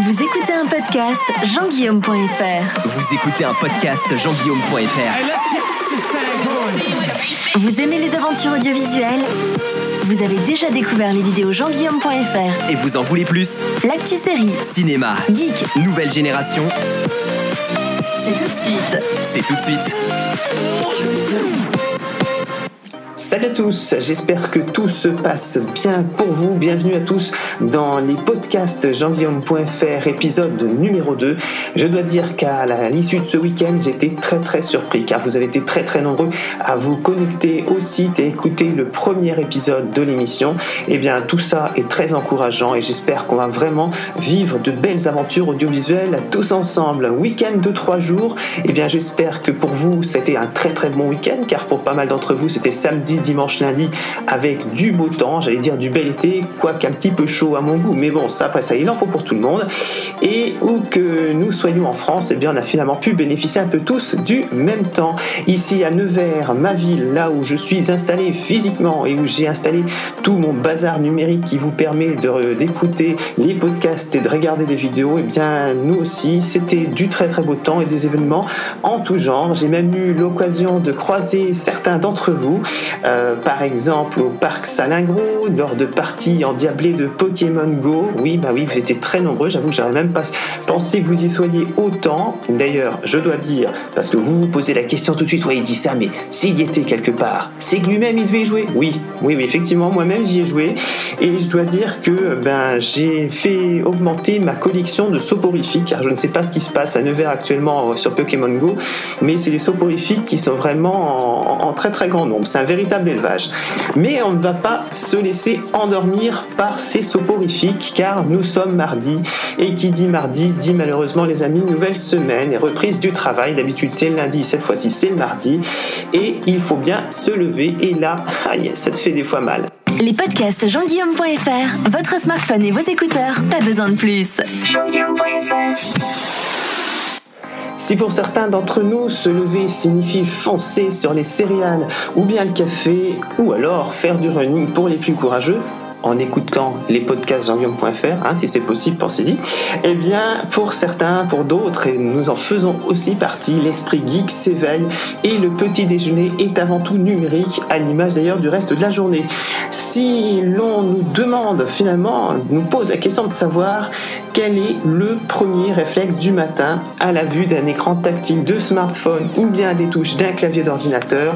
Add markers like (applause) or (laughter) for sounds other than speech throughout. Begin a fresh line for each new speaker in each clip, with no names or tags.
Vous écoutez un podcast jean-guillaume.fr.
Vous écoutez un podcast jean-guillaume.fr.
Vous aimez les aventures audiovisuelles? Vous avez déjà découvert les vidéos jean-guillaume.fr.
Et vous en voulez plus?
L'actu série,
Cinéma,
geek,
nouvelle génération,
c'est tout de suite.
c'est tout de suite.
Salut à tous, j'espère que tout se passe bien pour vous. Bienvenue à tous dans les podcasts jean-guillaume.fr épisode numéro 2. Je dois dire qu'à l'issue de ce week-end, j'étais très très surpris car vous avez été très très nombreux à vous connecter au site et écouter le premier épisode de l'émission. Et bien tout ça est très encourageant et j'espère qu'on va vraiment vivre de belles aventures audiovisuelles tous ensemble. Week-end de trois jours. Et bien j'espère que pour vous c'était un très très bon week-end car pour pas mal d'entre vous c'était samedi, dimanche, lundi avec du beau temps, j'allais dire du bel été, quoique un petit peu chaud à mon goût. Mais bon, ça après ça il en faut pour tout le monde. Et où que nous soyons en France, et bien on a finalement pu bénéficier un peu tous du même temps. Ici à Nevers, ma ville, là où je suis installé physiquement et où j'ai installé tout mon bazar numérique qui vous permet de- d'écouter les podcasts et de regarder des vidéos, et bien nous aussi, c'était du très très beau temps et des événements en tout genre. J'ai même eu l'occasion de croiser certains d'entre vous, euh, par exemple au parc Salingro, lors de parties endiablées de Pokémon Go. Oui, bah oui, vous étiez très nombreux, j'avoue que j'aurais même pas pensé que vous y soyez autant. D'ailleurs, je dois dire, parce que vous vous posez la question tout de suite, ouais, il dit ça, mais s'il y était quelque part, c'est que lui-même il devait y jouer. Oui, oui, oui, effectivement, moi-même j'y ai joué. Et je dois dire que ben, j'ai fait augmenter ma collection de soporifiques, car je ne sais pas ce qui se passe à Nevers actuellement euh, sur Pokémon Go, mais c'est des soporifiques qui sont vraiment en, en très très grand nombre. C'est un véritable Mais on ne va pas se laisser endormir par ces soporifiques, car nous sommes mardi. Et qui dit mardi dit malheureusement, les amis, nouvelle semaine et reprise du travail. D'habitude, c'est le lundi, cette fois-ci, c'est le mardi. Et il faut bien se lever. Et là, aïe, ça te fait des fois mal.
Les podcasts jean-guillaume.fr. Votre smartphone et vos écouteurs, pas besoin de plus.
Si pour certains d'entre nous, se lever signifie foncer sur les céréales ou bien le café, ou alors faire du running pour les plus courageux, en écoutant les podcasts jean-guillaume.fr, hein, si c'est possible, pensez-y, eh bien, pour certains, pour d'autres, et nous en faisons aussi partie, l'esprit geek s'éveille et le petit déjeuner est avant tout numérique, à l'image d'ailleurs du reste de la journée. Si l'on nous demande finalement, nous pose la question de savoir quel est le premier réflexe du matin à la vue d'un écran tactile de smartphone ou bien des touches d'un clavier d'ordinateur?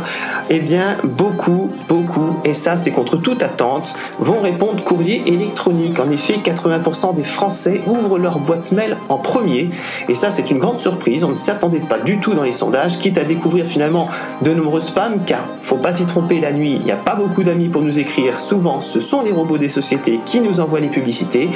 Eh bien, beaucoup, beaucoup, et ça c'est contre toute attente, vont répondre courrier électronique. En effet, 80% des Français ouvrent leur boîte mail en premier, et ça c'est une grande surprise, on ne s'attendait pas du tout dans les sondages, quitte à découvrir finalement de nombreux spams, car faut pas s'y tromper la nuit, il n'y a pas beaucoup d'amis pour nous écrire, souvent ce sont les robots des sociétés qui nous envoient les publicités,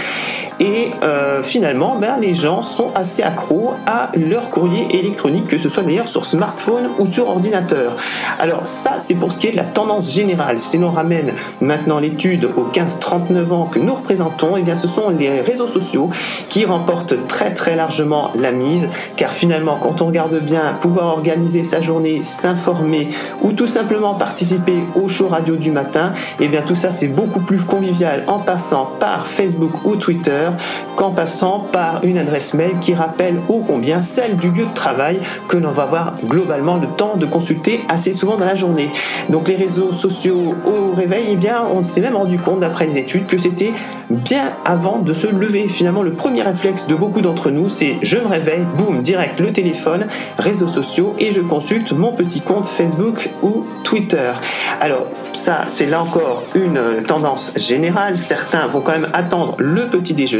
et euh, finalement, ben, les gens sont assez accros à leur courrier électronique, que ce soit d'ailleurs sur smartphone ou sur ordinateur. Alors ça, c'est pour ce qui est de la tendance générale. Si l'on ramène maintenant l'étude aux 15-39 ans que nous représentons, eh bien, ce sont les réseaux sociaux qui remportent très très largement la mise, car finalement, quand on regarde bien, pouvoir organiser sa journée, s'informer ou tout simplement participer au show radio du matin, eh bien tout ça c'est beaucoup plus convivial en passant par Facebook ou Twitter qu'en passant par une adresse mail qui rappelle ô combien celle du lieu de travail que l'on va avoir globalement le temps de consulter assez souvent dans la journée. Donc les réseaux sociaux au réveil, eh bien on s'est même rendu compte d'après les études que c'était bien avant de se lever. Finalement le premier réflexe de beaucoup d'entre nous c'est je me réveille, boum, direct le téléphone, réseaux sociaux et je consulte mon petit compte Facebook ou Twitter. Alors ça c'est là encore une tendance générale. Certains vont quand même attendre le petit déjeuner,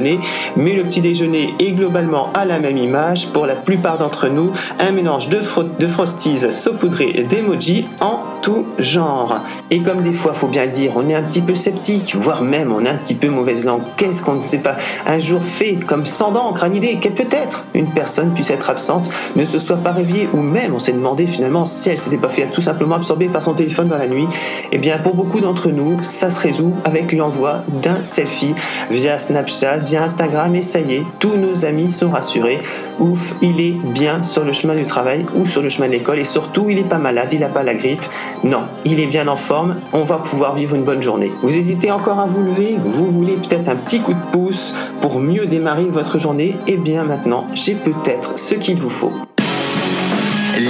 mais le petit déjeuner est globalement à la même image pour la plupart d'entre nous, un mélange de, de frosties saupoudrées et d'emojis en tout genre. Et comme des fois, faut bien le dire, on est un petit peu sceptique, voire même on est un petit peu mauvaise langue. Qu'est-ce qu'on ne sait pas? Un jour fait comme sans d'encre, une idée que peut-être? Une personne puisse être absente, ne se soit pas réveillée, ou même on s'est demandé finalement si elle s'était pas fait tout simplement absorber par son téléphone dans la nuit. Eh bien, pour beaucoup d'entre nous, ça se résout avec l'envoi d'un selfie via Snapchat, via Instagram, et ça y est, tous nos amis sont rassurés. ouf, il est bien sur le chemin du travail ou sur le chemin de l'école et surtout il n'est pas malade, il n'a pas la grippe. Non, il est bien en forme, on va pouvoir vivre une bonne journée. Vous hésitez encore à vous lever, vous voulez peut-être un petit coup de pouce pour mieux démarrer votre journée Eh bien maintenant, j'ai peut-être ce qu'il vous faut.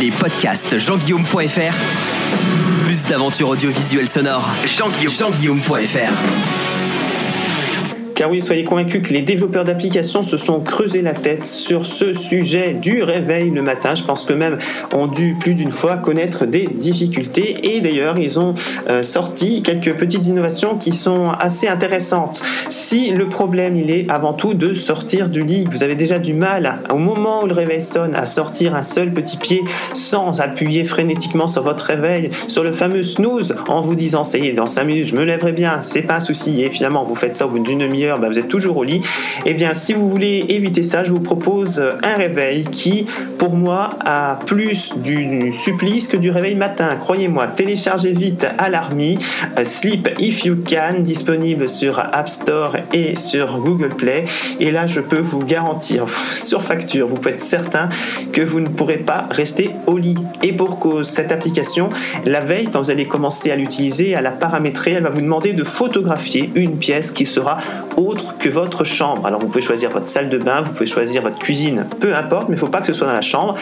Les podcasts jeanguillaume.fr Plus d'aventures audiovisuelles sonores. Jean-Guillaume.fr
car oui, soyez convaincus que les développeurs d'applications se sont creusés la tête sur ce sujet du réveil le matin. Je pense que même ont dû plus d'une fois connaître des difficultés et d'ailleurs ils ont euh, sorti quelques petites innovations qui sont assez intéressantes. Si le problème il est avant tout de sortir du lit, vous avez déjà du mal au moment où le réveil sonne à sortir un seul petit pied sans appuyer frénétiquement sur votre réveil, sur le fameux snooze en vous disant ça y est, dans 5 minutes je me lèverai bien, c'est pas un souci et finalement vous faites ça au bout d'une demi-heure bah, vous êtes toujours au lit. Et eh bien, si vous voulez éviter ça, je vous propose un réveil qui, pour moi, a plus du supplice que du réveil matin. Croyez-moi, téléchargez vite Alarmy, euh, Sleep If You Can, disponible sur App Store et sur Google Play. Et là, je peux vous garantir, (laughs) sur facture, vous pouvez être certain que vous ne pourrez pas rester au lit. Et pour cause, cette application, la veille, quand vous allez commencer à l'utiliser, à la paramétrer, elle va vous demander de photographier une pièce qui sera autre que votre chambre. Alors vous pouvez choisir votre salle de bain, vous pouvez choisir votre cuisine, peu importe, mais il ne faut pas que ce soit dans la chambre.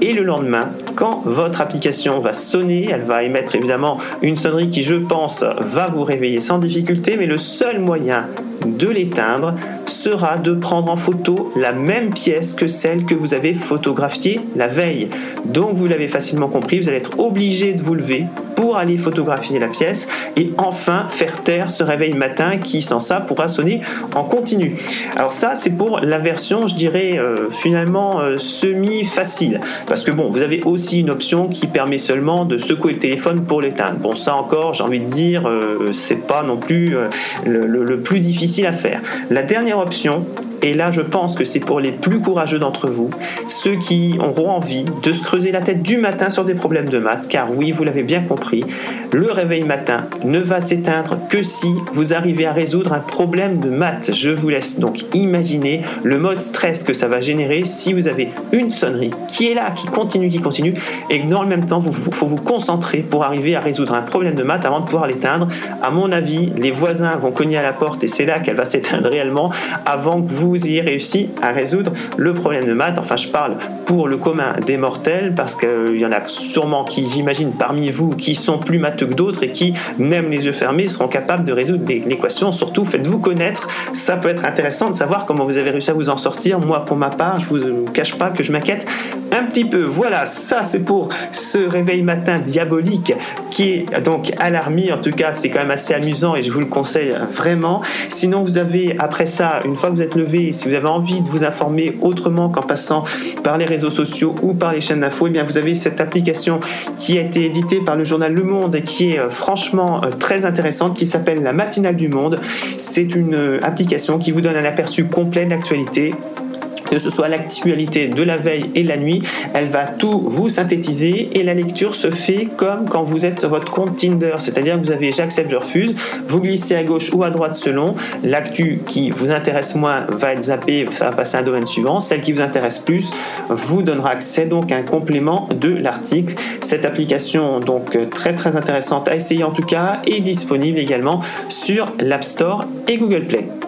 Et le lendemain, quand votre application va sonner, elle va émettre évidemment une sonnerie qui, je pense, va vous réveiller sans difficulté, mais le seul moyen de l'éteindre sera de prendre en photo la même pièce que celle que vous avez photographiée la veille. Donc vous l'avez facilement compris, vous allez être obligé de vous lever pour aller photographier la pièce et enfin faire taire ce réveil matin qui sans ça pourra sonner en continu. Alors ça c'est pour la version je dirais euh, finalement euh, semi facile parce que bon vous avez aussi une option qui permet seulement de secouer le téléphone pour l'éteindre. Bon ça encore j'ai envie de dire euh, c'est pas non plus le plus difficile à faire. La dernière option et là, je pense que c'est pour les plus courageux d'entre vous, ceux qui auront envie de se creuser la tête du matin sur des problèmes de maths, car oui, vous l'avez bien compris, le réveil matin ne va s'éteindre que si vous arrivez à résoudre un problème de maths. Je vous laisse donc imaginer le mode stress que ça va générer si vous avez une sonnerie qui est là, qui continue, qui continue, et que dans le même temps, il faut vous concentrer pour arriver à résoudre un problème de maths avant de pouvoir l'éteindre. À mon avis, les voisins vont cogner à la porte et c'est là qu'elle va s'éteindre réellement avant que vous ayez réussi à résoudre le problème de maths. Enfin, je parle pour le commun des mortels parce qu'il y en a sûrement qui, j'imagine, parmi vous qui sont plus matheux que d'autres et qui, même les yeux fermés, seront capables de résoudre l'équation. Surtout, faites-vous connaître. Ça peut être intéressant de savoir comment vous avez réussi à vous en sortir. Moi, pour ma part, je vous cache pas que je m'inquiète un petit peu. Voilà, ça c'est pour ce réveil matin diabolique qui est donc alarmé. En tout cas, c'est quand même assez amusant et je vous le conseille vraiment. Sinon, vous avez après ça, une fois que vous êtes levé, si vous avez envie de vous informer autrement qu'en passant par les réseaux sociaux ou par les chaînes d'infos, eh bien vous avez cette application qui a été éditée par le journal Le Monde et qui est euh, franchement euh, très intéressante, qui s'appelle la Matinale du Monde. C'est une euh, application qui vous donne un aperçu complet de l'actualité que ce soit l'actualité de la veille et la nuit, elle va tout vous synthétiser et la lecture se fait comme quand vous êtes sur votre compte Tinder, c'est-à-dire que vous avez j'accepte, je refuse, vous glissez à gauche ou à droite selon, l'actu qui vous intéresse moins va être zappée, ça va passer à un domaine suivant, celle qui vous intéresse plus vous donnera accès donc à un complément de l'article. Cette application donc très très intéressante à essayer en tout cas est disponible également sur l'App Store et Google Play.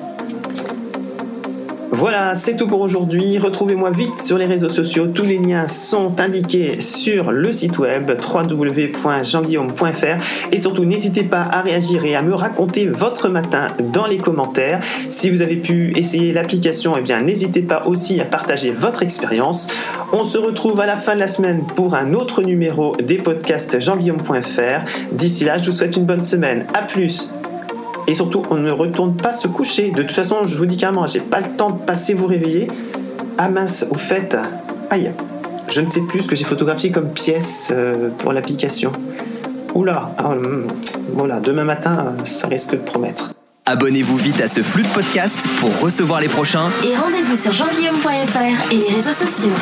Voilà, c'est tout pour aujourd'hui. Retrouvez-moi vite sur les réseaux sociaux. Tous les liens sont indiqués sur le site web www.jeanguillaume.fr et surtout n'hésitez pas à réagir et à me raconter votre matin dans les commentaires. Si vous avez pu essayer l'application, eh n'hésitez pas aussi à partager votre expérience. On se retrouve à la fin de la semaine pour un autre numéro des podcasts jeanguillaume.fr. D'ici là, je vous souhaite une bonne semaine. A plus et surtout, on ne retourne pas se coucher. De toute façon, je vous dis carrément, j'ai pas le temps de passer vous réveiller. Ah mince, au fait, aïe, je ne sais plus ce que j'ai photographié comme pièce euh, pour l'application. Oula, ah, hum, voilà, demain matin, ça risque de promettre.
Abonnez-vous vite à ce flux de podcast pour recevoir les prochains.
Et rendez-vous sur jeanguillaume.fr et les réseaux sociaux.